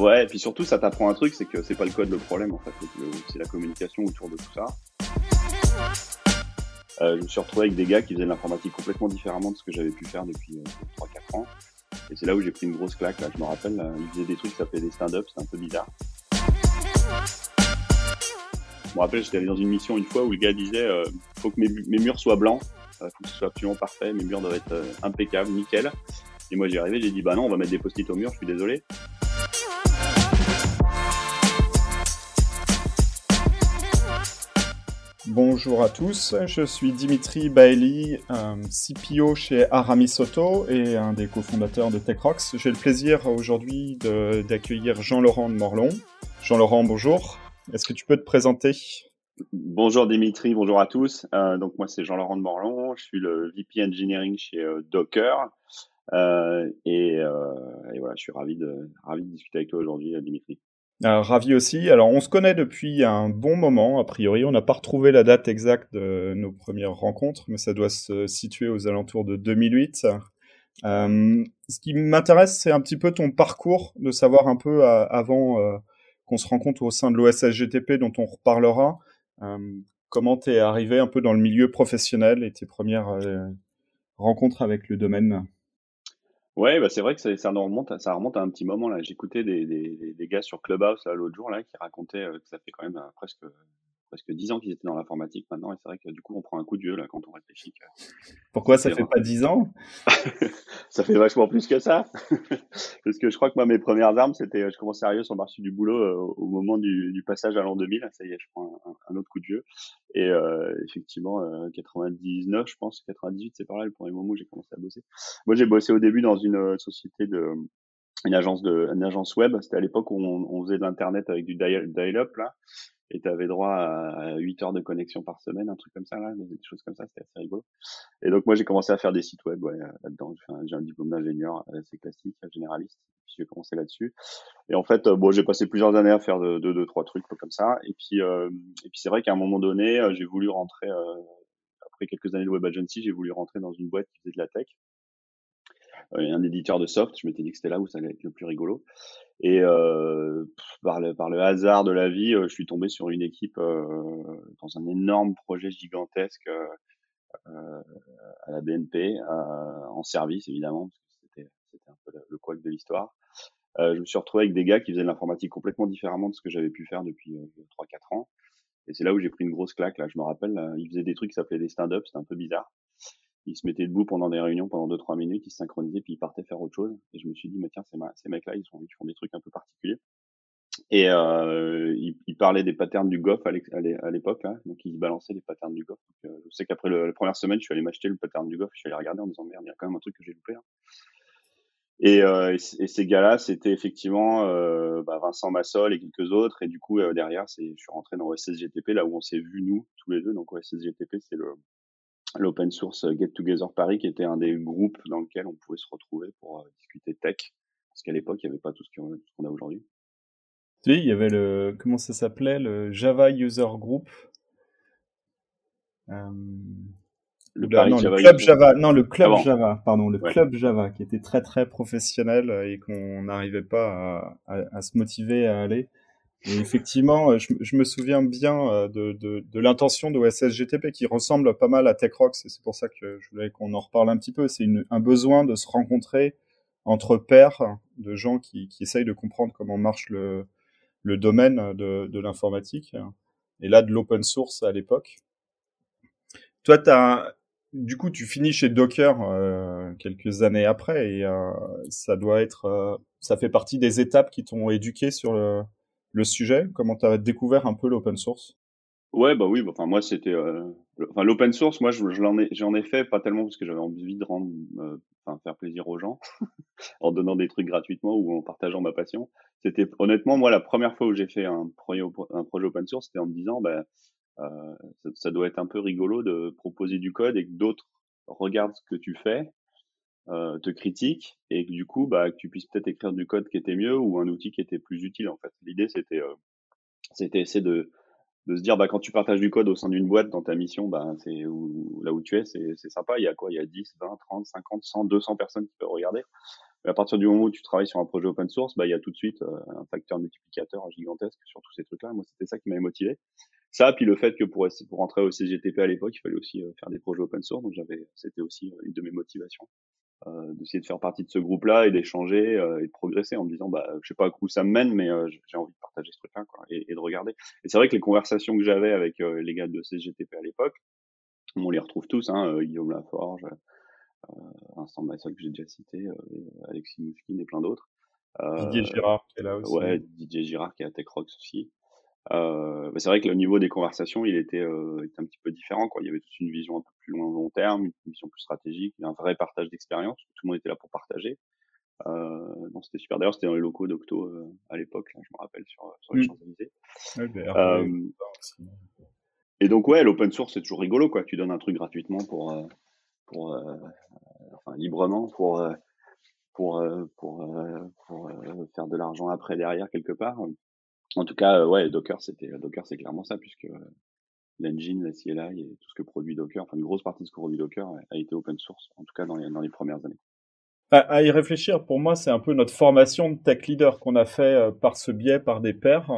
Ouais, et puis surtout, ça t'apprend un truc, c'est que c'est pas le code le problème, en fait, c'est la communication autour de tout ça. Euh, je me suis retrouvé avec des gars qui faisaient de l'informatique complètement différemment de ce que j'avais pu faire depuis 3-4 ans. Et c'est là où j'ai pris une grosse claque, là, je me rappelle, là, ils faisaient des trucs qui s'appelaient des stand-up, c'était un peu bizarre. Je me rappelle, j'étais allé dans une mission une fois où le gars disait euh, faut que mes, murs soient blancs, faut que ce soit absolument parfait, mes murs doivent être euh, impeccables, nickel. Et moi j'y arrivé, j'ai dit bah non, on va mettre des post-it au mur, je suis désolé. Bonjour à tous, je suis Dimitri Bailey, CPO chez Aramisoto et un des cofondateurs de TechRox. J'ai le plaisir aujourd'hui d'accueillir Jean-Laurent de Morlon. Jean-Laurent, bonjour. Est-ce que tu peux te présenter? Bonjour Dimitri, bonjour à tous. Euh, donc moi c'est Jean-Laurent de Morlon, je suis le VP Engineering chez euh, Docker euh, et, voilà, je suis ravi de discuter avec toi aujourd'hui Dimitri. Ravi aussi. Alors on se connaît depuis un bon moment, a priori on n'a pas retrouvé la date exacte de nos premières rencontres, mais ça doit se situer aux alentours de 2008. ce qui m'intéresse c'est un petit peu ton parcours, de savoir un peu avant qu'on se rencontre au sein de l'OSSGTP dont on reparlera. Euh, comment tu es arrivé un peu dans le milieu professionnel et tes premières euh, rencontres avec le domaine Ouais, bah c'est vrai que ça, remonte, ça remonte à un petit moment là. J'écoutais des, des, gars sur Clubhouse l'autre jour là qui racontaient euh, que ça fait quand même presque presque dix ans qu'ils étaient dans l'informatique maintenant, et c'est vrai que du coup, on prend un coup de vieux là quand on réfléchit. Pourquoi ça fait pas dix ans? Ça fait vachement plus que ça, parce que je crois que moi, mes premières armes, c'était, je commençais sérieux sur le marché du boulot euh, au moment du, du, passage à l'an 2000. Ça y est, je prends un, autre coup de vieux. Et euh, effectivement, euh, 99, je pense, 98, c'est par là le premier moment où j'ai commencé à bosser. Moi, j'ai bossé au début dans une euh, société de une agence de une agence web. C'était à l'époque où on, on faisait de l'internet avec du dial-up là et tu avais droit à 8 heures de connexion par semaine, un truc comme ça, là, des choses comme ça, c'était assez rigolo. Et donc moi j'ai commencé à faire des sites web ouais, là-dedans. J'ai un diplôme d'ingénieur assez classique, généraliste, puis j'ai commencé là-dessus. Et en fait, bon, j'ai passé plusieurs années à faire deux, deux, trois trucs comme ça. Et puis, euh, et puis c'est vrai qu'à un moment donné, euh, j'ai voulu rentrer, euh, après quelques années de web agency, j'ai voulu rentrer dans une boîte qui faisait de la tech. Euh, un éditeur de soft. Je m'étais dit que c'était là où ça allait être le plus rigolo. Et euh, par, le, par le hasard de la vie, euh, je suis tombé sur une équipe dans un énorme projet gigantesque à la BNP, en service évidemment, parce que c'était, c'était un peu le, le de l'histoire. je me suis retrouvé avec des gars qui faisaient de l'informatique complètement différemment de ce que j'avais pu faire depuis 3-4 ans. Et c'est là où j'ai pris une grosse claque. Là, je me rappelle, ils faisaient des trucs qui s'appelaient des stand-up, c'était un peu bizarre ils se mettaient debout pendant des réunions pendant 2-3 minutes, ils synchronisaient, puis ils partaient faire autre chose. Et je me suis dit, mais tiens, ces, ces mecs-là, ils, ils, font des trucs un peu particuliers. Et euh, ils, ils, parlaient des patterns du GOF à l'époque, hein, donc ils balançaient les patterns du GOF. Donc, euh, je sais qu'après la première semaine, je suis allé m'acheter le pattern du GOF, je suis allé regarder en disant, merde, il y a quand même un truc que j'ai loupé. Hein. Et, euh, et, ces gars-là, c'était effectivement euh, bah, Vincent Massol et quelques autres. Et du coup, euh, derrière, je suis rentré dans OSSGTP, là où on s'est vu, nous, tous les deux. Donc OSSGTP, c'est le, l'open source Get Together Paris, qui était un des groupes dans lequel on pouvait se retrouver pour euh, discuter tech. Parce qu'à l'époque, il n'y avait pas tout ce qu'on a aujourd'hui. Oui, il y avait le, comment ça s'appelait, le Java User Group. Euh, le, non, Java le club Java, non, le club ah Java, pardon, le club Java, qui était très très professionnel et qu'on n'arrivait pas à, à, à, se motiver à aller. Et effectivement, euh, je, me souviens bien euh, de, de, de l'intention de qui ressemble pas mal à TechRox, et c'est pour ça que je voulais qu'on en reparle un petit peu. C'est un besoin de se rencontrer entre pairs, de gens qui, qui essayent de comprendre comment marche le, le domaine de, de l'informatique, et là de l'open source à l'époque. Toi, as, du coup, tu finis chez Docker euh, quelques années après, et euh, ça doit être, euh, ça fait partie des étapes qui t'ont éduqué sur le, le sujet Comment tu as découvert un peu l'open source? Ouais, bah oui, bah, enfin moi c'était euh, enfin l'open source, moi je, j'en ai j'en ai fait pas tellement parce que j'avais envie de rendre euh, enfin faire plaisir aux gens en donnant des trucs gratuitement ou en partageant ma passion. C'était honnêtement moi la première fois où j'ai fait un projet un projet open source, c'était en me disant bah euh, ça, doit être un peu rigolo de proposer du code et que d'autres regardent ce que tu fais euh, te critique et que du coup, bah, que tu puisses peut-être écrire du code qui était mieux ou un outil qui était plus utile en fait. L'idée c'était euh, c'était essayer de de se dire bah quand tu partages du code au sein d'une boîte dans ta mission, bah c'est où, là où tu es, c'est c'est sympa, il y a quoi? Il y a 10, 20, 30, 50, 100, 200 personnes qui peuvent regarder. à partir du moment où tu travailles sur un projet open source, bah, il y a tout de suite un facteur multiplicateur gigantesque sur tous ces trucs-là. Moi, c'était ça qui m'avait motivé. Ça, puis le fait que pour, pour rentrer au CGTP à l'époque, il fallait aussi faire des projets open source. Donc, j'avais, c'était aussi une de mes motivations. Euh, d'essayer de faire partie de ce groupe-là et d'échanger euh, et de progresser en me disant bah je sais pas où ça me mène mais euh, j'ai envie de partager ce truc-là quoi, et, et, de regarder. Et c'est vrai que les conversations que j'avais avec les gars de CGTP à l'époque, on les retrouve tous, hein, Guillaume Laforge, Vincent Massol que j'ai déjà cité, Alexis Mouskine et plein d'autres. Didier Girard qui est là aussi. Ouais, Didier Girard qui est à TechRox aussi. Euh, bah, c'est vrai que le niveau des conversations, il était, euh, était, un petit peu différent. Quoi. Il y avait toute une vision un peu plus long, long terme, une vision plus stratégique, un vrai partage d'expérience. Tout le monde était là pour partager. Euh, non, c'était super. D'ailleurs, c'était dans les locaux d'Octo euh, à l'époque, je me rappelle, sur, sur les mmh. Champs-Élysées. Euh, et donc, ouais, l'open source, c'est toujours rigolo. Quoi. Tu donnes un truc gratuitement pour, pour enfin, librement pour, pour, pour, pour faire de l'argent après derrière quelque part. En tout cas, euh, ouais, Docker, c'était Docker, c'est clairement ça, puisque l'engine, la CLI et tout ce que produit Docker, enfin une grosse partie de ce que produit Docker a été open source, en tout cas dans les, dans les premières années. À, y réfléchir, pour moi, c'est un peu notre formation de tech leader qu'on a fait euh, par ce biais, par des pairs.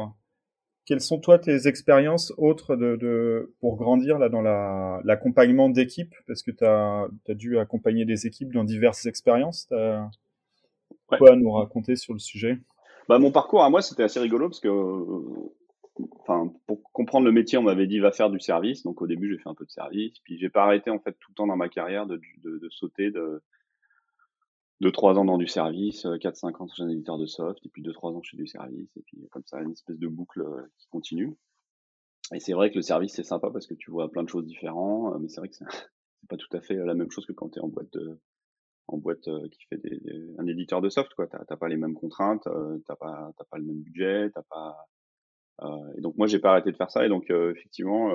Quelles sont toi tes expériences autres de, de, pour grandir là dans l'accompagnement d'équipes? Parce que tu as, as, dû accompagner des équipes dans diverses expériences. Tu as quoi à nous raconter sur le sujet? Bah, mon parcours à moi, c'était assez rigolo parce que, enfin, pour comprendre le métier, on m'avait dit va faire du service. Donc au début, j'ai fait un peu de service, puis j'ai pas arrêté en fait tout le temps dans ma carrière de, de, de sauter de de trois ans dans du service, 4-5 ans chez un éditeur de soft, et puis 2-3 ans chez du service, et puis comme ça, une espèce de boucle euh, qui continue. Et c'est vrai que le service, c'est sympa parce que tu vois plein de choses différentes, mais c'est vrai que c'est pas tout à fait la même chose que quand tu es en boîte de, en boîte euh, qui fait des, un éditeur de soft quoi. T'as pas les mêmes contraintes euh, t'as pas t'as pas le même budget t'as pas euh, et donc moi j'ai pas arrêté de faire ça. Et donc effectivement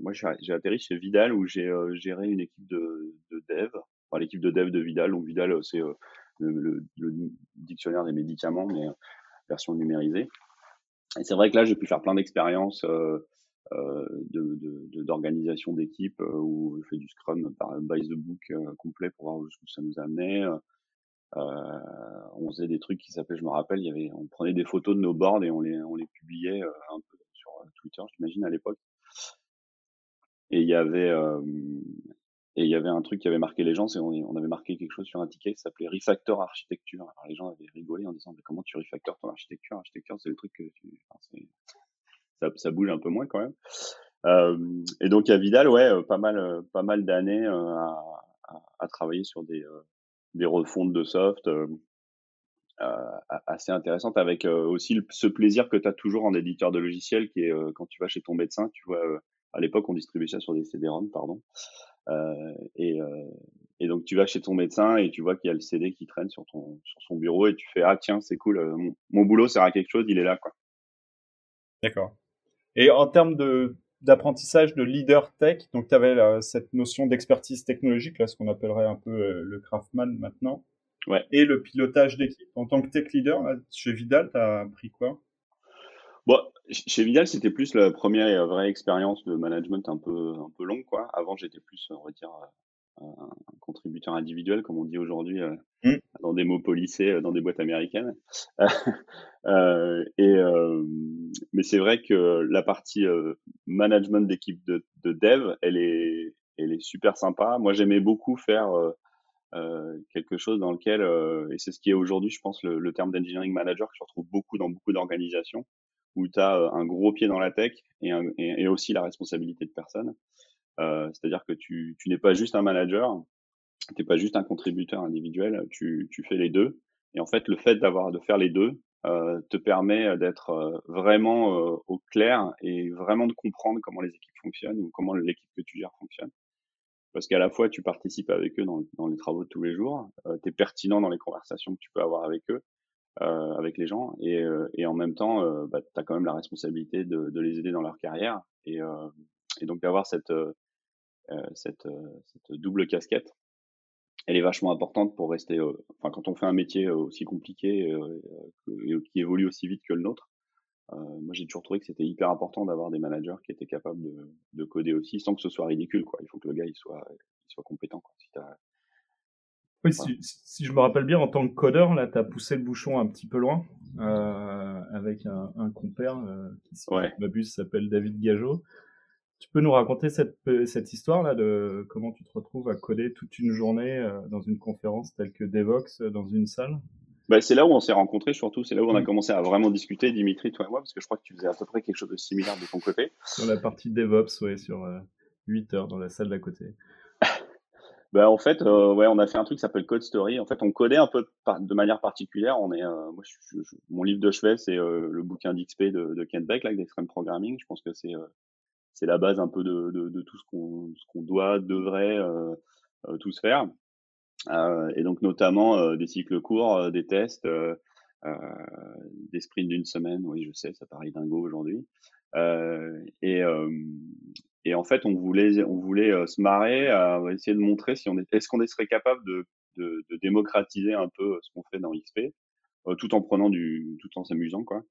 moi j'ai atterri chez Vidal où j'ai géré une équipe de, de dev. Enfin, l'équipe de dev de Vidal. Donc Vidal c'est le, le, dictionnaire des médicaments mais version numérisée. Et c'est vrai que là j'ai pu faire plein d'expériences euh, d'organisation de, d'équipe euh, où on fait du Scrum par by the book euh, complet pour voir jusqu'où ça nous amenait. on faisait des trucs qui s'appelaient, je me rappelle, il y avait, on prenait des photos de nos boards et on les, on les publiait un peu sur Twitter, j'imagine à l'époque. Et il y avait et il y avait un truc qui avait marqué les gens, c'est on, on avait marqué quelque chose sur un ticket qui s'appelait Refactor Architecture. Alors les gens avaient rigolé en disant mais comment tu refactors ton architecture? Architecture, c'est le truc que tu, enfin, ça, bouge un peu moins quand même. Euh, et donc à Vidal, ouais, euh, pas mal, euh, pas mal d'années à, travailler sur des, des refontes de soft assez intéressantes avec aussi ce plaisir que tu as toujours en éditeur de logiciel qui est quand tu vas chez ton médecin, tu vois, à l'époque on distribuait ça sur des CD-ROM, pardon. Et, donc tu vas chez ton médecin et tu vois qu'il y a le CD qui traîne sur son bureau et tu fais ah tiens c'est cool mon, mon, boulot sert à quelque chose il est là quoi. D'accord. Et en termes de d'apprentissage de leader tech, donc tu avais cette notion d'expertise technologique, là, ce qu'on appellerait un peu euh, le craftman maintenant, ouais. et le pilotage d'équipe. En tant que tech leader, chez Vidal, tu as appris quoi? Bon, chez Vidal, c'était plus la première vraie expérience de management un peu un peu longue, quoi. Avant, j'étais plus, on va dire, un contributeur individuel, comme on dit aujourd'hui, euh, mmh. dans des mots polissés, euh, dans des boîtes américaines. euh, et mais c'est vrai que la partie management d'équipe de, de, dev, elle est, elle est super sympa. Moi, j'aimais beaucoup faire quelque chose dans lequel, et c'est ce qui est aujourd'hui, je pense, le, le terme d'engineering manager que je retrouve beaucoup dans beaucoup d'organisations, où tu as un gros pied dans la tech et, un, et, et aussi la responsabilité de personne. Euh, c'est-à-dire que tu, tu n'es pas juste un manager, tu n'es pas juste un contributeur individuel, tu, tu fais les deux. Et en fait, le fait d'avoir de faire les deux euh, te permet d'être euh, vraiment euh, au clair et vraiment de comprendre comment les équipes fonctionnent ou comment l'équipe que tu gères fonctionne. Parce qu'à la fois, tu participes avec eux dans, dans les travaux de tous les jours, euh, tu es pertinent dans les conversations que tu peux avoir avec eux, euh, avec les gens, et, et en même temps, bah, tu as quand même la responsabilité de, de, les aider dans leur carrière. Et, et donc d'avoir cette, euh, cette, euh, cette, double casquette, elle est vachement importante pour rester. Euh, enfin, quand on fait un métier aussi compliqué et qui évolue aussi vite que le nôtre, moi, j'ai toujours trouvé que c'était hyper important d'avoir des managers qui étaient capables de, de, coder aussi, sans que ce soit ridicule. Quoi. Il faut que le gars il soit, il soit compétent. Quoi. Si Oui, si, je me rappelle bien, en tant que codeur, là, tu as poussé le bouchon un petit peu loin euh, avec un, un compère euh, qui, si ouais. m'abuse, s'appelle David Gageot. Tu peux nous raconter cette, cette histoire-là de comment tu te retrouves à coder toute une journée euh, dans une conférence telle que Devox dans une salle? Bah, c'est là où on s'est rencontrés surtout, c'est là où on a commencé à vraiment discuter, Dimitri, toi et moi, parce que je crois que tu faisais à peu près quelque chose de similaire de ton côté. Sur la partie DevOps, ouais, sur 8 heures dans la salle d'à côté. Bah, en fait, euh, ouais, on a fait un truc qui s'appelle Code Story. En fait, on codait un peu de, manière particulière. On est, euh, moi, mon livre de chevet, c'est euh, le bouquin d'XP de, de Kent Beck, là, d'Extreme Programming. Je pense que c'est c'est la base un peu de, tout ce qu'on doit, devrait tous faire. et donc, notamment des cycles courts, des tests, des sprints d'une semaine. Oui, je sais, ça paraît dingo aujourd'hui. et en fait, on voulait, euh, se marrer, essayer de montrer si on est, est-ce qu'on serait capable de, de, démocratiser un peu euh, ce qu'on fait dans XP, euh, tout en prenant du, tout en s'amusant, quoi.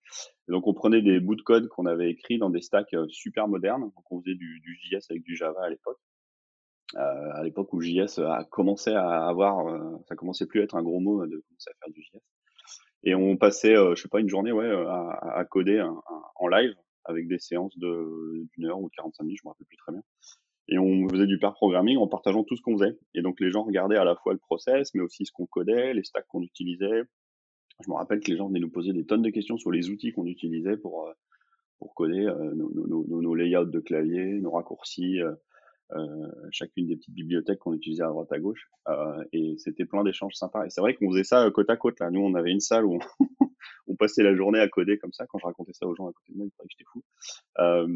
Donc, on prenait des bouts de code qu'on avait écrits dans des stacks super modernes. Donc, on faisait du, JS avec du Java à l'époque. Euh, à l'époque où JS a commencé à avoir, ça commençait plus à être un gros mot de commencer à faire du JS. Et on passait, je sais pas, une journée, ouais, à, à coder en live avec des séances de d'une heure ou de 45 minutes, je me rappelle plus très bien. Et on faisait du pair programming en partageant tout ce qu'on faisait. Et donc les gens regardaient à la fois le process, mais aussi ce qu'on codait, les stacks qu'on utilisait. Je me rappelle que les gens venaient nous poser des tonnes de questions sur les outils qu'on utilisait pour euh, pour coder euh, nos, nos, nos, layouts de clavier, nos raccourcis, euh, chacune des petites bibliothèques qu'on utilisait à droite à gauche. Et c'était plein d'échanges sympas. Et c'est vrai qu'on faisait ça côte à côte. Là, nous, on avait une salle où on passait la journée à coder comme ça. Quand je racontais ça aux gens à côté de moi, ils croyaient que j'étais fou. Euh,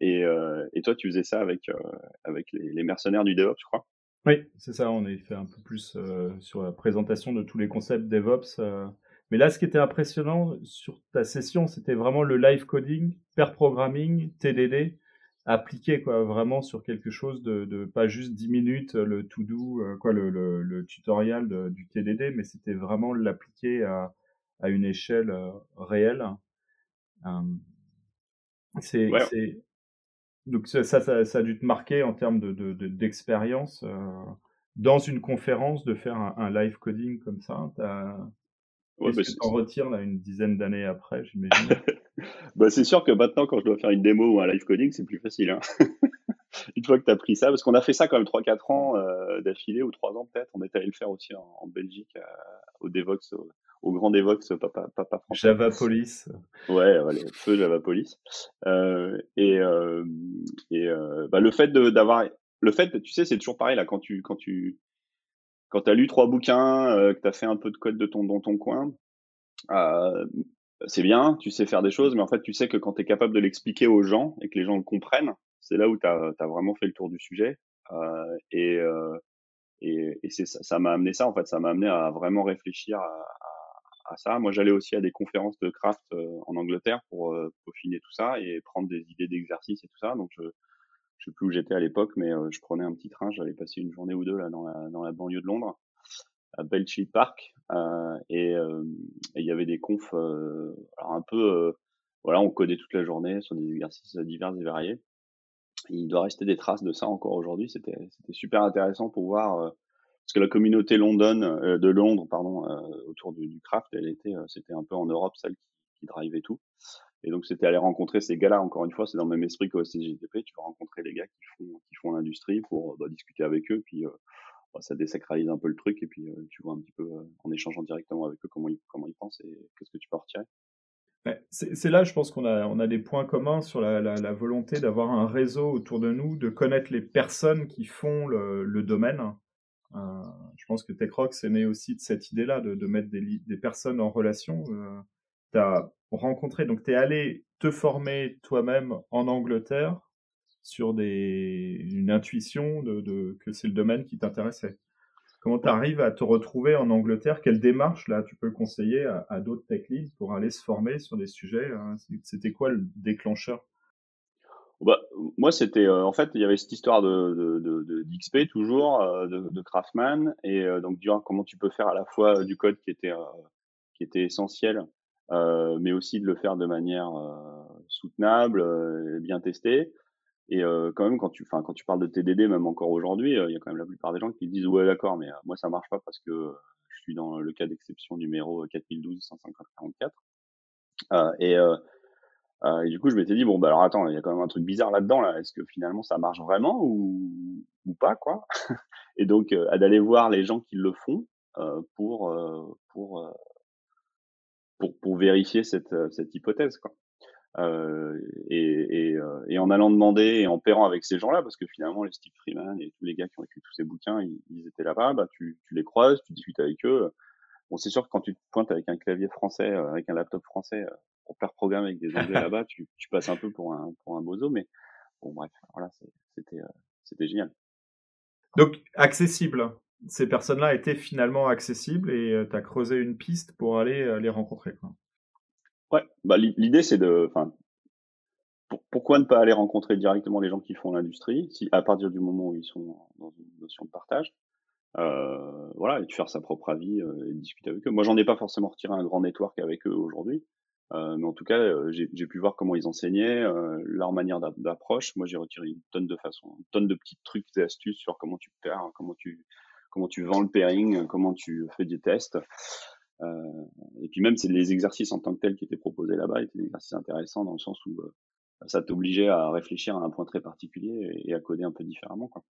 et, euh, et, toi, tu faisais ça avec euh, avec les, mercenaires du DevOps, je crois? Oui, c'est ça. On a fait un peu plus sur la présentation de tous les concepts DevOps. Euh. mais là, ce qui était impressionnant sur ta session, c'était vraiment le live coding, pair programming, TDD appliqué quoi vraiment sur quelque chose de, de pas juste 10 minutes le to do quoi le, le, le tutoriel de, du TDD mais c'était vraiment l'appliquer à, à une échelle euh, réelle. Euh, c'est, donc ça, ça, ça, a dû te marquer en termes de, de, d'expérience euh, dans une conférence de faire un, live coding comme ça. T'as, Ouais, bah, en retire là une dizaine d'années après, j'imagine? bah, c'est sûr que maintenant, quand je dois faire une démo ou un live coding, c'est plus facile. Hein une fois que tu as pris ça, parce qu'on a fait ça quand même 3-4 ans euh, d'affilée, ou 3 ans peut-être, on est allé le faire aussi en, en Belgique, euh, au Devox, au, au grand Devox Papa, Papa français. Java Police. Ouais, ouais feu Java Police. Euh, et euh, et euh, bah, le fait d'avoir, le fait, tu sais, c'est toujours pareil là quand tu quand tu quand as lu trois bouquins, euh, que tu as fait un peu de code de ton dans ton coin. Euh, c'est bien, tu sais faire des choses, mais en fait, tu sais que quand tu es capable de l'expliquer aux gens et que les gens le comprennent, c'est là où tu as, vraiment fait le tour du sujet. Euh, et, euh, et, et ça m'a amené ça, en fait, ça m'a amené à vraiment réfléchir à, à ça. Moi, j'allais aussi à des conférences de craft euh, en Angleterre pour euh, peaufiner tout ça et prendre des idées d'exercice et tout ça. Donc, je, je sais plus où j'étais à l'époque, mais euh, je prenais un petit train, j'allais passer une journée ou deux là dans la, banlieue de Londres, à Belchill Park, euh, et il y avait des confs, alors un peu, voilà, on codait toute la journée sur des exercices divers et variés. il doit rester des traces de ça encore aujourd'hui. C'était, super intéressant pour voir parce que la communauté London, euh, de Londres, pardon, euh, autour du, craft, elle était, euh, c'était un peu en Europe celle qui, qui drivait tout. Et donc c'était aller rencontrer ces gars-là. Encore une fois, c'est dans le même esprit qu'au SCGTP. Tu vas rencontrer les gars qui font, qui font l'industrie pour bah, discuter avec eux, puis bah, ça désacralise un peu le truc, et puis tu vois un petit peu en échangeant directement avec eux comment ils, comment ils pensent et qu'est-ce que tu peux retirer. C'est là, je pense qu'on a, on a des points communs sur la, la, volonté d'avoir un réseau autour de nous, de connaître les personnes qui font le, domaine, euh, je pense que TechRock c'est né aussi de cette idée-là, de, mettre des, des, personnes en relation. Euh, rencontré, donc tu es allé te former toi-même en Angleterre sur des, une intuition de, de que c'est le domaine qui t'intéressait. Comment tu arrives à te retrouver en Angleterre? Quelle démarche là tu peux conseiller à, d'autres tech leads pour aller se former sur des sujets hein? C'était quoi le déclencheur? Bah, moi, c'était euh, en fait, il y avait cette histoire de, de, de, d'XP toujours, euh, de, de et euh, donc dire comment tu peux faire à la fois du code qui était qui était essentiel, mais aussi de le faire de manière soutenable, et bien testé. Et quand même, quand tu, enfin, quand tu parles de TDD, même encore aujourd'hui, il y a quand même la plupart des gens qui disent ouais d'accord, mais moi ça marche pas parce que je suis dans le cas d'exception numéro 4012 154. Euh, et, euh, euh, du coup, je m'étais dit bon bah alors attends, il y a quand même un truc bizarre là-dedans là. Est-ce que finalement ça marche vraiment ou, ou pas quoi? Et donc d'aller voir les gens qui le font pour pour pour, pour vérifier cette, cette hypothèse. Quoi. Euh, et, et, euh, et, en allant demander et en pairant avec ces gens-là, parce que finalement, les Steve Freeman et tous les gars qui ont écrit tous ces bouquins, ils, ils étaient là-bas, bah, tu, tu, les croises, tu discutes avec eux. Bon, c'est sûr que quand tu te pointes avec un clavier français, euh, avec un laptop français, pour faire programmer avec des anglais là-bas, tu, tu, passes un peu pour un, pour un bozo, mais bon, bref, voilà, c'était, c'était génial. Donc, accessible. Ces personnes-là étaient finalement accessibles et tu as creusé une piste pour aller les rencontrer. Quoi. Ouais, bah, l'idée c'est de, enfin, pourquoi ne pas aller rencontrer directement les gens qui font l'industrie, à partir du moment où ils sont dans une notion de partage, euh, voilà, et de faire sa propre avis euh, et discuter avec eux. Moi, j'en ai pas forcément retiré un grand network avec eux aujourd'hui, euh, mais en tout cas, euh, j'ai pu voir comment ils enseignaient, euh, leur manière d'approche. Moi, j'ai retiré une tonne de façons, une tonne de petits trucs et astuces sur comment tu pairs, comment tu comment tu vends le pairing, comment tu fais des tests. Euh, et puis même, c'est les exercices en tant que tels qui étaient proposés là-bas étaient des exercices intéressants dans le sens où euh, ça t'obligeait à réfléchir à un point très particulier et, à coder un peu différemment. Quoi.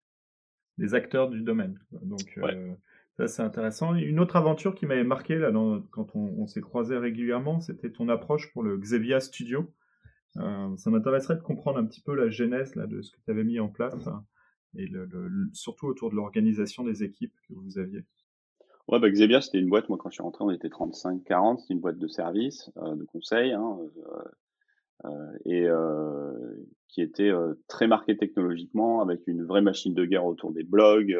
Les acteurs du domaine. Donc euh, ça c'est intéressant. Une autre aventure qui m'avait marqué là dans, quand on, on s'est croisé régulièrement, c'était ton approche pour le Xevia Studio. Ça m'intéresserait de comprendre un petit peu la genèse là, de ce que tu avais mis en place hein, et surtout autour de l'organisation des équipes que vous aviez. Ouais, bah, c'était une boîte, moi quand je suis rentré, on était 35-40, c'était une boîte de service, euh, de conseil, hein, euh, euh, et qui était très marquée technologiquement, avec une vraie machine de guerre autour des blogs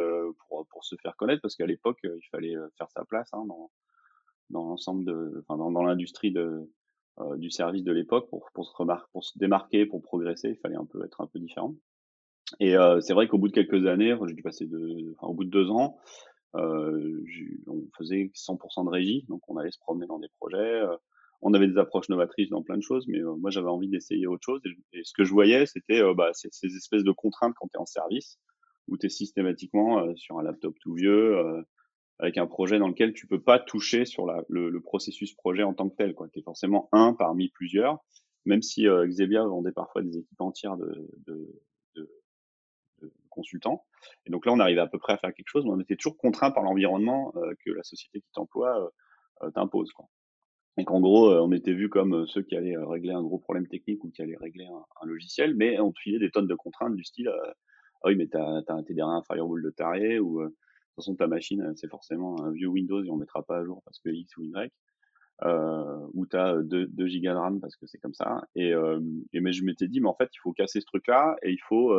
pour, se faire connaître, parce qu'à l'époque, il fallait faire sa place hein, dans, l'ensemble de, dans, l'industrie du service de l'époque pour, se pour se démarquer, pour progresser, il fallait un peu être un peu différent. Et euh, c'est vrai qu'au bout de quelques années, j'ai dû passer de, enfin, au bout de deux ans, euh, on faisait 100% de régie, donc on allait se promener dans des projets. Euh, on avait des approches novatrices dans plein de choses, mais moi j'avais envie d'essayer autre chose. Et, ce que je voyais, c'était bah, ces, espèces de contraintes quand tu es en service, où tu es systématiquement sur un laptop tout vieux, avec un projet dans lequel tu peux pas toucher sur la, le, processus projet en tant que tel. Tu es forcément un parmi plusieurs, même si euh, Xebia vendait parfois des équipes entières de, de, consultant. Et donc là, on arrivait à peu près à faire quelque chose, mais on était toujours contraint par l'environnement euh, que la société qui t'emploie euh, euh, t'impose. Donc en gros, on était vu comme ceux qui allaient régler un gros problème technique ou qui allaient régler un, logiciel, mais on te filait des tonnes de contraintes du style ah oui, mais t'as as, derrière un firewall de taré ou de toute façon ta machine c'est forcément un vieux Windows et on mettra pas à jour parce que X ou Y. Ou tu as 2, 2 gigas de RAM parce que c'est comme ça. Et mais je m'étais dit, mais en fait, il faut casser ce truc-là et il faut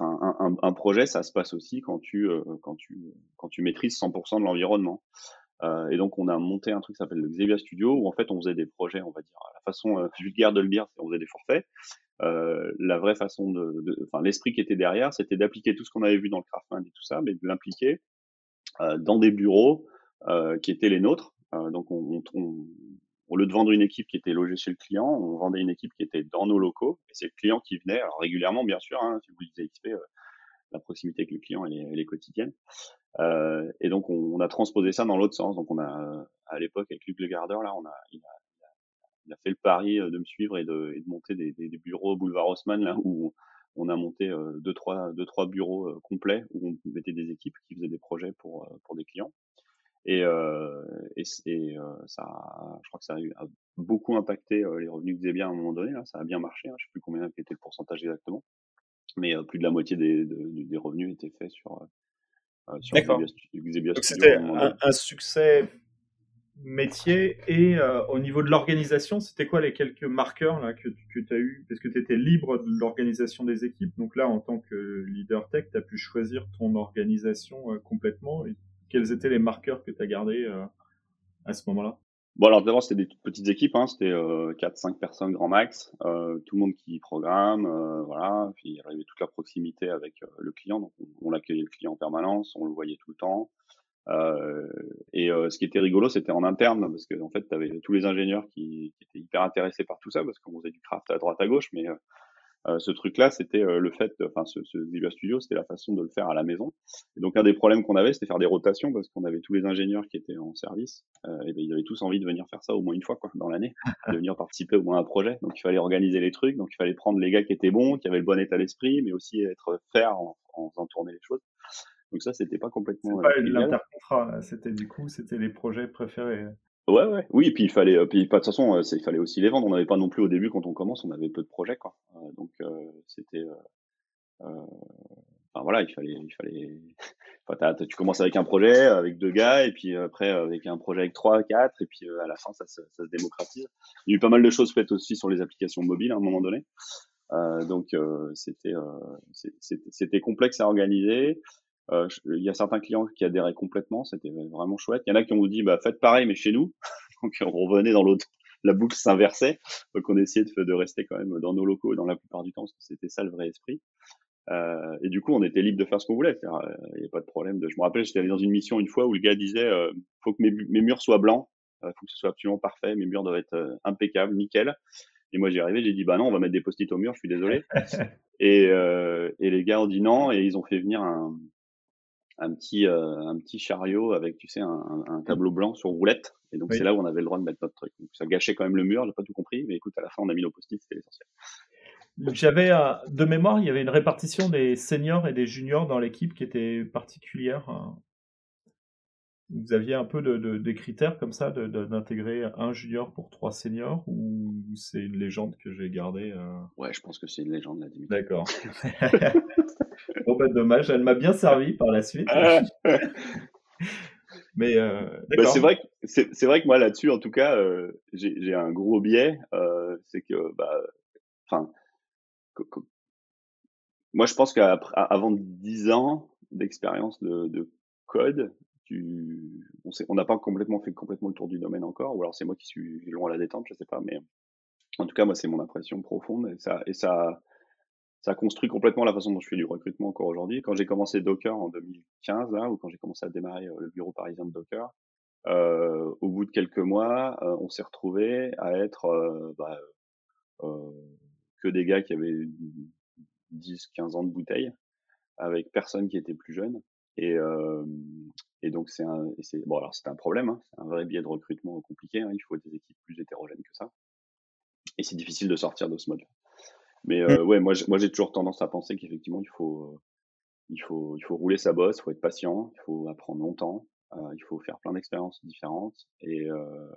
un, un, projet, ça se passe aussi quand tu, euh, quand tu, quand tu maîtrises 100% de l'environnement. Euh, et donc, on a monté un truc qui s'appelle le Xavia Studio, où en fait, on faisait des projets, on va dire, la façon euh, vulgaire de le dire, on faisait des forfaits. Euh, la vraie façon de, enfin, l'esprit qui était derrière, c'était d'appliquer tout ce qu'on avait vu dans le Craftman et tout ça, mais de l'impliquer dans des bureaux qui étaient les nôtres. donc, on, on, au lieu de vendre une équipe qui était logée chez le client, on vendait une équipe qui était dans nos locaux. Et c'est le client qui venait, alors régulièrement, bien sûr, hein, si vous lisez XP, euh, la proximité avec le client, elle est, elle est quotidienne. Euh, et donc, on, a transposé ça dans l'autre sens. Donc, on a, à l'époque, avec Luc Legardeur, là, on a, il a, il a fait le pari euh, de me suivre et de, et de monter des, des, des, bureaux boulevard Haussmann, là, où on a monté euh, deux, trois, deux, trois bureaux complets où on mettait des équipes qui faisaient des projets pour, pour des clients. Et, euh, et, et euh, ça, je crois que ça a, eu, beaucoup impacté euh, les revenus de bien à un moment donné. Là, ça a bien marché. Hein, je sais plus combien était le pourcentage exactement, mais plus de la moitié des, des revenus étaient faits sur, sur Xebia, Donc c'était un, un, succès métier et euh, au niveau de l'organisation, c'était quoi les quelques marqueurs là que, que tu as eu? Parce que tu étais libre de l'organisation des équipes. Donc là, en tant que leader tech, tu as pu choisir ton organisation euh, complètement. Et quels étaient les marqueurs que tu as gardés euh, à ce moment-là? Bon, alors d'abord, c'était des petites équipes, hein, c'était euh, 4-5 personnes grand max, euh, tout le monde qui programme, euh, voilà, puis il y avait toute la proximité avec euh, le client, donc on, l'accueillait le client en permanence, on le voyait tout le temps. Euh, et ce qui était rigolo, c'était en interne, parce que en fait, tu avais tous les ingénieurs qui, qui, étaient hyper intéressés par tout ça, parce qu'on faisait du craft à droite à gauche, mais Euh, ce truc-là, c'était euh, le fait, enfin, ce, ce Studio, c'était la façon de le faire à la maison. Et donc, un des problèmes qu'on avait, c'était faire des rotations parce qu'on avait tous les ingénieurs qui étaient en service, euh, et ben, ils avaient tous envie de venir faire ça au moins une fois, quoi, dans l'année, de venir participer au moins à un projet. Donc, il fallait organiser les trucs, donc il fallait prendre les gars qui étaient bons, qui avaient le bon état d'esprit, mais aussi être faire en, en faisant tourner les choses. Donc ça, c'était pas complètement. Pas l'intercontrat, c'était du coup, c'était les projets préférés. Ouais, ouais. Oui, et puis il fallait, puis pas de toute façon, il fallait aussi les vendre. On n'avait pas non plus au début quand on commence, on avait peu de projets, quoi. donc c'était, enfin voilà, il fallait, il fallait. Tu commences avec un projet avec deux gars, et puis après avec un projet avec trois, quatre, et puis à la fin ça, ça, se démocratise. Il y a eu pas mal de choses faites aussi sur les applications mobiles à un moment donné. Euh, donc c'était c'était complexe à organiser. Euh, il y a certains clients qui adhéraient complètement, c'était vraiment chouette. Il y en a qui ont dit bah faites pareil mais chez nous. Donc on revenait dans l'autre, la boucle s'inversait. Donc on essayait de, de, rester quand même dans nos locaux dans la plupart du temps parce que c'était ça le vrai esprit. Euh, et du coup on était libre de faire ce qu'on voulait. Euh, il n'y a pas de problème. De... Je me rappelle j'étais allé dans une mission une fois où le gars disait euh, faut que mes, mes, murs soient blancs, euh, faut que ce soit absolument parfait, mes murs doivent être euh, impeccables, nickel. Et moi, j'y arrivé, j'ai dit, bah non, on va mettre des post-it au mur, je suis désolé. et, euh, et les gars ont dit non, et ils ont fait venir un, un petit euh, un petit chariot avec tu sais un, un, tableau blanc sur roulette. Et donc c'est là où on avait le droit de mettre notre truc. Donc ça gâchait quand même le mur j'ai pas tout compris mais écoute à la fin on a mis nos post-it c'était l'essentiel. J'avais euh, de mémoire il y avait une répartition des seniors et des juniors dans l'équipe qui était particulière hein. vous aviez un peu de, des critères comme ça d'intégrer un junior pour trois seniors ou c'est une légende que j'ai gardée euh? ouais je pense que c'est une légende là d'accord Bon, bah, dommage, elle m'a bien servi par la suite. Mais euh, bah, c'est vrai que c'est vrai que moi là-dessus, en tout cas, euh, j'ai un gros biais, euh, c'est que, bah, enfin, moi je pense qu'avant 10 ans d'expérience de, de, code, tu, on n'a pas complètement fait complètement le tour du domaine encore, ou alors c'est moi qui suis long à la détente, je sais pas, mais en tout cas moi c'est mon impression profonde et ça et ça ça construit complètement la façon dont je fais du recrutement encore aujourd'hui. Quand j'ai commencé Docker en 2015, là, ou quand j'ai commencé à démarrer euh, le bureau parisien de Docker, euh, au bout de quelques mois, euh, on s'est retrouvé à être euh, bah, euh, que des gars qui avaient 10, 15 ans de bouteille, avec personne qui était plus jeune. Et, et donc c'est un, bon alors c'est un problème, hein, c'est un vrai biais de recrutement compliqué. Hein, il faut des équipes plus hétérogènes que ça, et c'est difficile de sortir de ce mode. -là. Mais mmh. euh, ouais, moi, moi j'ai toujours tendance à penser qu'effectivement, il faut, euh, il faut, il faut rouler sa bosse, il faut être patient, il faut apprendre longtemps, euh, il faut faire plein d'expériences différentes. Et, euh,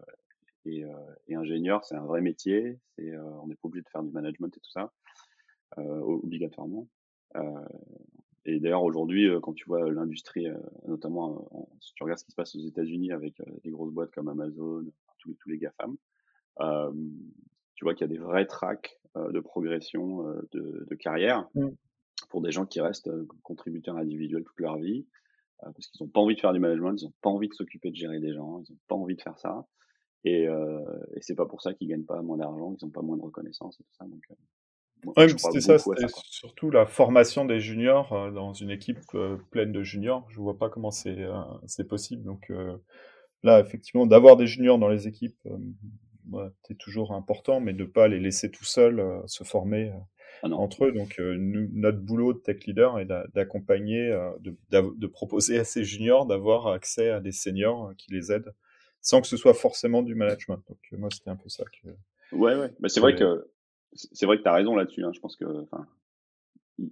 et, euh, et, ingénieur, c'est un vrai métier. C'est, on n'est pas obligé de faire du management et tout ça, obligatoirement. et d'ailleurs, aujourd'hui, quand tu vois l'industrie, notamment si tu regardes ce qui se passe aux États-Unis avec des grosses boîtes comme Amazon, tous, tous les GAFAM, tu vois qu'il y a des vrais tracks euh, de progression euh, de, de, carrière mmh. pour des gens qui restent euh, contributeurs individuels toute leur vie parce qu'ils n'ont pas envie de faire du management, ils n'ont pas envie de s'occuper de gérer des gens, ils n'ont pas envie de faire ça. Et, euh, et c'est pas pour ça qu'ils gagnent pas moins d'argent, ils n'ont pas moins de reconnaissance et tout ça. Donc, ouais, c'était ça, c'était surtout la formation des juniors dans une équipe pleine de juniors. Je vois pas comment c'est c'est possible. Donc là, effectivement, d'avoir des juniors dans les équipes, c'est toujours important, mais de ne pas les laisser tout seuls euh, se former euh, ah entre eux. Donc, euh, notre boulot de tech leader est d'accompagner, de, de, proposer à ces juniors d'avoir accès à des seniors qui les aident, sans que ce soit forcément du management. Donc, moi, c'était un peu ça que. Ouais, ouais. Bah, c'est vrai que c'est vrai que tu as raison là-dessus. Hein. Je pense que,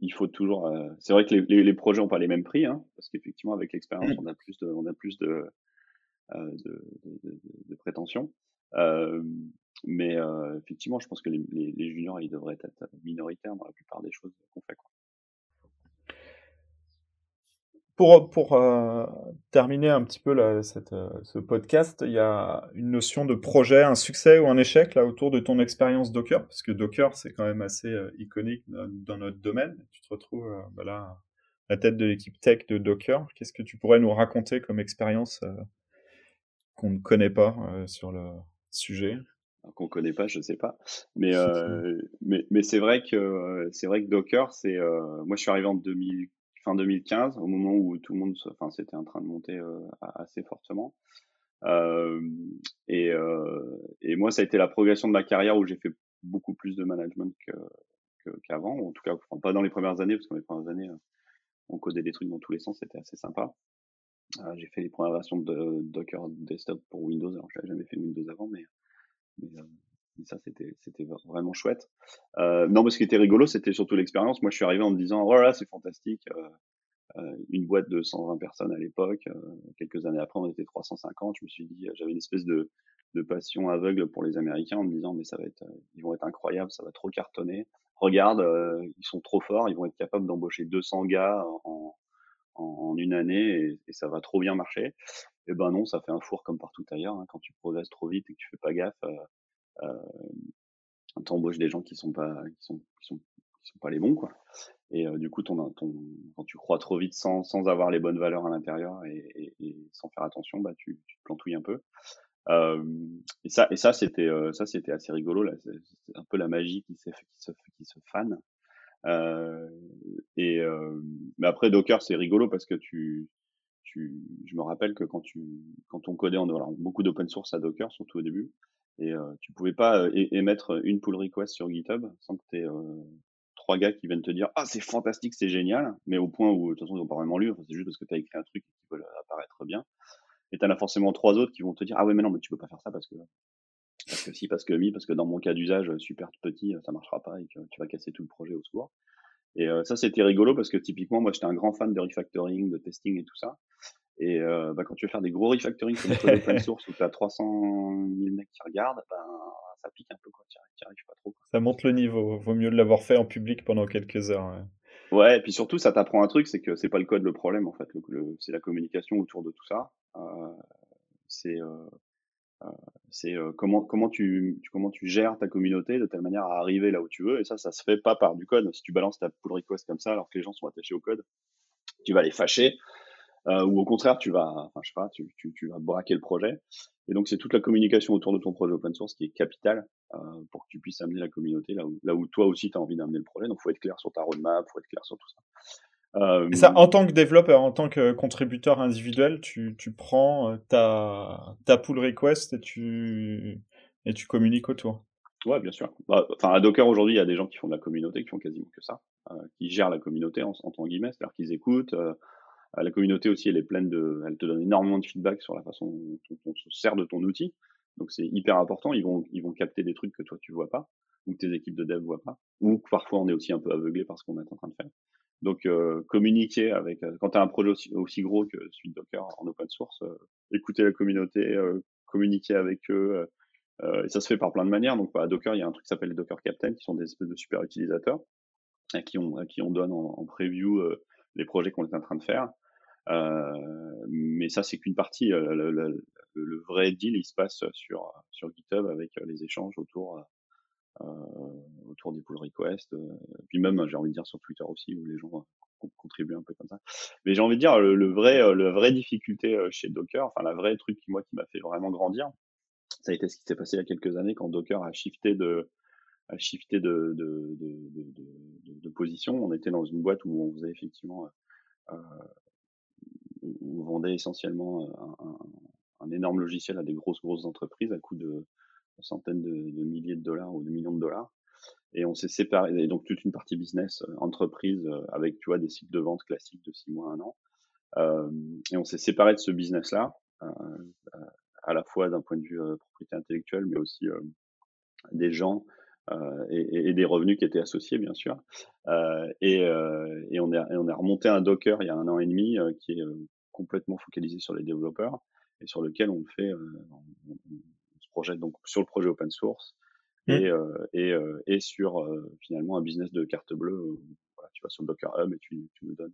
il faut toujours. c'est vrai que les, les, projets n'ont pas les mêmes prix, hein, parce qu'effectivement, avec l'expérience, on a plus de, on a plus de, de, de, de prétentions. Mais effectivement, je pense que les, juniors, ils devraient être minoritaires dans la plupart des choses qu'on fait. Pour, pour terminer un petit peu cette, ce podcast, il y a une notion de projet, un succès ou un échec là autour de ton expérience Docker, parce que Docker c'est quand même assez iconique dans, notre domaine. Tu te retrouves bah là à la tête de l'équipe tech de Docker. Qu'est-ce que tu pourrais nous raconter comme expérience qu'on ne connaît pas sur le, sujet qu'on connaît pas, je sais pas. Mais euh, mais, mais c'est vrai que c'est vrai que Docker, c'est euh, moi je suis arrivé en 2000, fin 2015 au moment où tout le monde, enfin c'était en train de monter euh, assez fortement. Euh, et, euh, et moi ça a été la progression de ma carrière où j'ai fait beaucoup plus de management que qu'avant, en tout cas pas dans les premières années, parce que dans les premières années, on codait des trucs dans tous les sens, c'était assez sympa. J'ai fait les premières versions de Docker Desktop pour Windows, alors je n'avais jamais fait Windows avant, mais, ça c'était c'était vraiment chouette. non, mais ce qui était rigolo, c'était surtout l'expérience. Moi, je suis arrivé en me disant, voilà, oh c'est fantastique. Euh, une boîte de 120 personnes à l'époque. Euh, quelques années après, on était 350. Je me suis dit, j'avais une espèce de, de passion aveugle pour les Américains en me disant, mais ça va être, ils vont être incroyables, ça va trop cartonner. Regarde, euh, ils sont trop forts, ils vont être capables d'embaucher 200 gars en, en, une année et, ça va trop bien marcher. Et eh ben non, ça fait un four comme partout ailleurs. Hein. Quand tu progresses trop vite et que tu fais pas gaffe, euh, euh, embauches des gens qui sont pas, qui sont, qui sont, pas les bons, quoi. Et euh, du coup, ton, ton, quand tu crois trop vite sans, avoir les bonnes valeurs à l'intérieur et, sans faire attention, bah, tu, tu plantouilles un peu. Et ça, c'était, assez rigolo. C'est, un peu la magie qui, se, qui se fane. Euh, et euh, mais après Docker, c'est rigolo parce que tu, tu, je me rappelle que quand tu, quand on codait, on a beaucoup d'open source à Docker, surtout au début, et euh, tu pouvais pas émettre une pull request sur GitHub sans que tu trois gars qui viennent te dire ah c'est fantastique, c'est génial, mais au point où de toute façon ils ont pas vraiment lu, c'est juste parce que tu as écrit un truc qui veulent apparaître bien. Et tu en as forcément trois autres qui vont te dire ah ouais mais non mais tu peux pas faire ça parce que parce que si parce que mi parce que dans mon cas d'usage super petit ça marchera pas et que tu vas casser tout le projet au secours. Et euh, ça c'était rigolo parce que typiquement moi j'étais un grand fan de refactoring, de testing et tout ça. Et euh, bah, quand tu veux faire des gros refactoring sur une open source où tu as 300 000 mecs qui regardent, ben ça pique un peu quoi, tu arrives pas trop. Ça monte le niveau, vaut mieux l'avoir fait en public pendant quelques heures. Ouais. et puis surtout ça t'apprend un truc, c'est que c'est pas le code le problème en fait, c'est la communication autour de tout ça. Euh, c'est euh, euh c'est euh, comment comment tu, comment tu gères ta communauté de telle manière à arriver là où tu veux et ça ça se fait pas par du code si tu balances ta pull request comme ça alors que les gens sont attachés au code tu vas les fâcher euh, ou au contraire, tu vas, enfin, je sais pas, tu, tu, tu, vas braquer le projet. Et donc, c'est toute la communication autour de ton projet open source qui est capitale euh, pour que tu puisses amener la communauté là où, là où toi aussi tu as envie d'amener le projet. Donc, faut être clair sur ta roadmap, faut être clair sur tout ça. Euh, ça, en tant que développeur, en tant que contributeur individuel, tu, tu prends euh, ta, ta pull request et tu, et tu communiques autour. Ouais, bien sûr. Bah, enfin, à Docker aujourd'hui, il y a des gens qui font de la communauté, qui font quasiment que ça, euh, qui gèrent la communauté en, en tant guillemets, c'est-à-dire qu'ils écoutent, euh, la communauté aussi, elle est pleine de, elle te donne énormément de feedback sur la façon dont on se sert de ton outil. Donc c'est hyper important. Ils vont, ils vont capter des trucs que toi tu vois pas, ou que tes équipes de dev voient pas, ou que parfois on est aussi un peu aveuglé par ce qu'on est en train de faire. Donc euh, communiquer avec, euh, quand tu as un projet aussi, gros que celui de Docker en open source, euh, écouter la communauté, communiquer avec eux. et ça se fait par plein de manières. Donc à Docker, il y a un truc qui s'appelle les Docker Captain, qui sont des espèces de super utilisateurs, à qui on, à qui on donne en, preview les projets qu'on est en train de faire. Euh, mais ça, c'est qu'une partie. Euh, le, le, vrai deal, il se passe sur, sur GitHub avec euh, les échanges autour, autour des pull requests. puis même, j'ai envie de dire, sur Twitter aussi, où les gens contribuent un peu comme ça. Mais j'ai envie de dire, le, vrai, le vraie difficulté chez Docker, enfin, la vraie truc qui, moi, qui m'a fait vraiment grandir, ça a été ce qui s'est passé il y a quelques années quand Docker a shifté de, a shifté de, de, de, de, position. On était dans une boîte où on faisait effectivement euh, on vendait essentiellement euh, un, un, énorme logiciel à des grosses grosses entreprises à coût de centaines de, milliers de dollars ou de millions de dollars. Et on s'est séparé, et donc toute une partie business, euh, entreprise, euh, avec tu des cycles de vente classiques de six mois, un an. Euh, et on s'est séparé de ce business-là, à la fois d'un point de vue propriété intellectuelle, mais aussi des gens et, des revenus qui étaient associés, bien sûr. Et, et, on est, on remonté un Docker il y a un an et demi qui est complètement focalisé sur les développeurs et sur lequel on fait, donc sur le projet open source mmh. et, et, et sur finalement un business de carte bleue. Voilà, tu vas sur Docker Hub et tu, tu nous donnes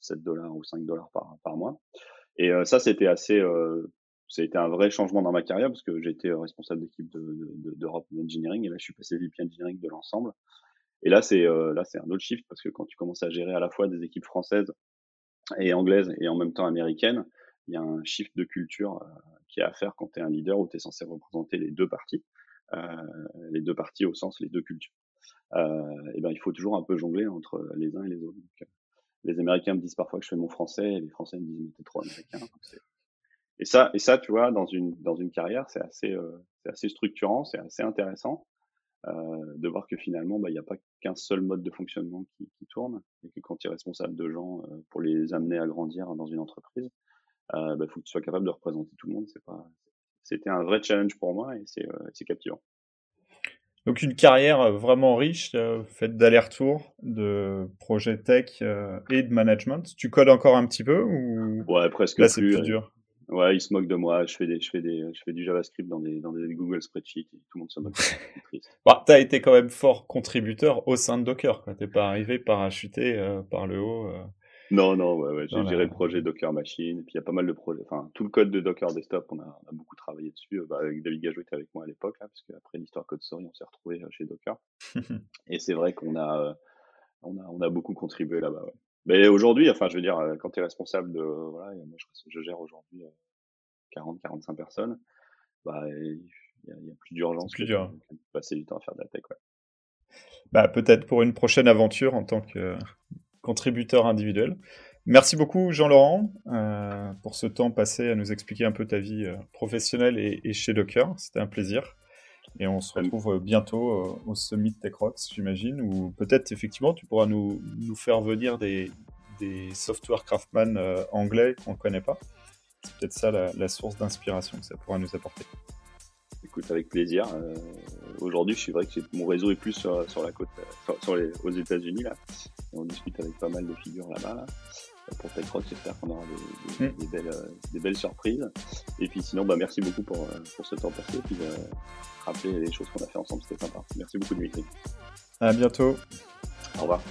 7 dollars ou 5 dollars par, par mois. Et ça, c'était assez, ça a été un vrai changement dans ma carrière parce que j'étais euh, responsable d'équipe d'Europe de, de, Engineering et là je suis passé VP Engineering de l'ensemble. Et là c'est euh, là c'est un autre shift parce que quand tu commences à gérer à la fois des équipes françaises et anglaises et en même temps américaines, il y a un shift de culture euh, qui est à faire quand tu es un leader où tu es censé représenter les deux parties, les deux parties au sens les deux cultures. et ben il faut toujours un peu jongler entre les uns et les autres. les Américains me disent parfois que je fais mon français et les Français me disent mais t'es trop américain. Et ça, et ça, tu vois, dans une dans une carrière, c'est assez euh, c'est assez structurant, c'est assez intéressant. de voir que finalement, bah, il n'y a pas qu'un seul mode de fonctionnement qui, qui, tourne, et que quand tu es responsable de gens pour les amener à grandir dans une entreprise, il bah, faut que tu sois capable de représenter tout le monde. C'est pas, c'était un vrai challenge pour moi et c'est, c'est captivant. Donc une carrière vraiment riche, euh, faite d'aller-retour, de projets tech et de management. Tu codes encore un petit peu ou Ouais, presque Là, c'est plus dur? Ouais, ils se moquent de moi. Je fais des, je fais des, je fais du JavaScript dans des, dans des Google Spreadsheets. Et tout le monde se moque. bah, t'as été quand même fort contributeur au sein de Docker. T'es pas arrivé parachuté euh, par le haut. Euh. Non, non, ouais, ouais. j'ai géré le projet Docker Machine. Et puis il y a pas mal de projets. Enfin, tout le code de Docker Desktop, on a, on a beaucoup travaillé dessus. Bah, avec David Gajou était avec moi à l'époque, là, parce qu'après l'histoire Code Story, on s'est retrouvé chez Docker. et c'est vrai qu'on a, on a, on a beaucoup contribué là-bas. Ouais. Mais aujourd'hui, enfin, je veux dire, quand tu es responsable de, voilà, moi, je, je gère aujourd'hui 40, 45 personnes, bah, il y, a, plus d'urgence plus dur. de passer du temps à faire de la tech, ouais. Bah, peut-être pour une prochaine aventure en tant que contributeur individuel. Merci beaucoup Jean-Laurent euh, pour ce temps passé à nous expliquer un peu ta vie euh, professionnelle et, et, chez Docker. C'était un plaisir. Et on se retrouve bientôt euh, au Summit TechRox, j'imagine, ou peut-être effectivement tu pourras nous, nous faire venir des, des software craftsman anglais qu'on ne connaît pas. C'est peut-être ça la, la source d'inspiration que ça pourra nous apporter. Écoute, avec plaisir. Euh, aujourd'hui, je suis vrai que mon réseau est plus sur, sur la côte, sur, les, aux États-Unis là. Et on discute avec pas mal de figures là-bas. Là. Pour TechRock, j'espère qu'on aura des, des, mm. des, belles, des belles surprises. Et puis sinon, bah, merci beaucoup pour, pour ce temps passé. Et puis, euh, rappeler les choses qu'on a fait ensemble, c'était sympa. Merci beaucoup Dimitri. À bientôt. Au revoir.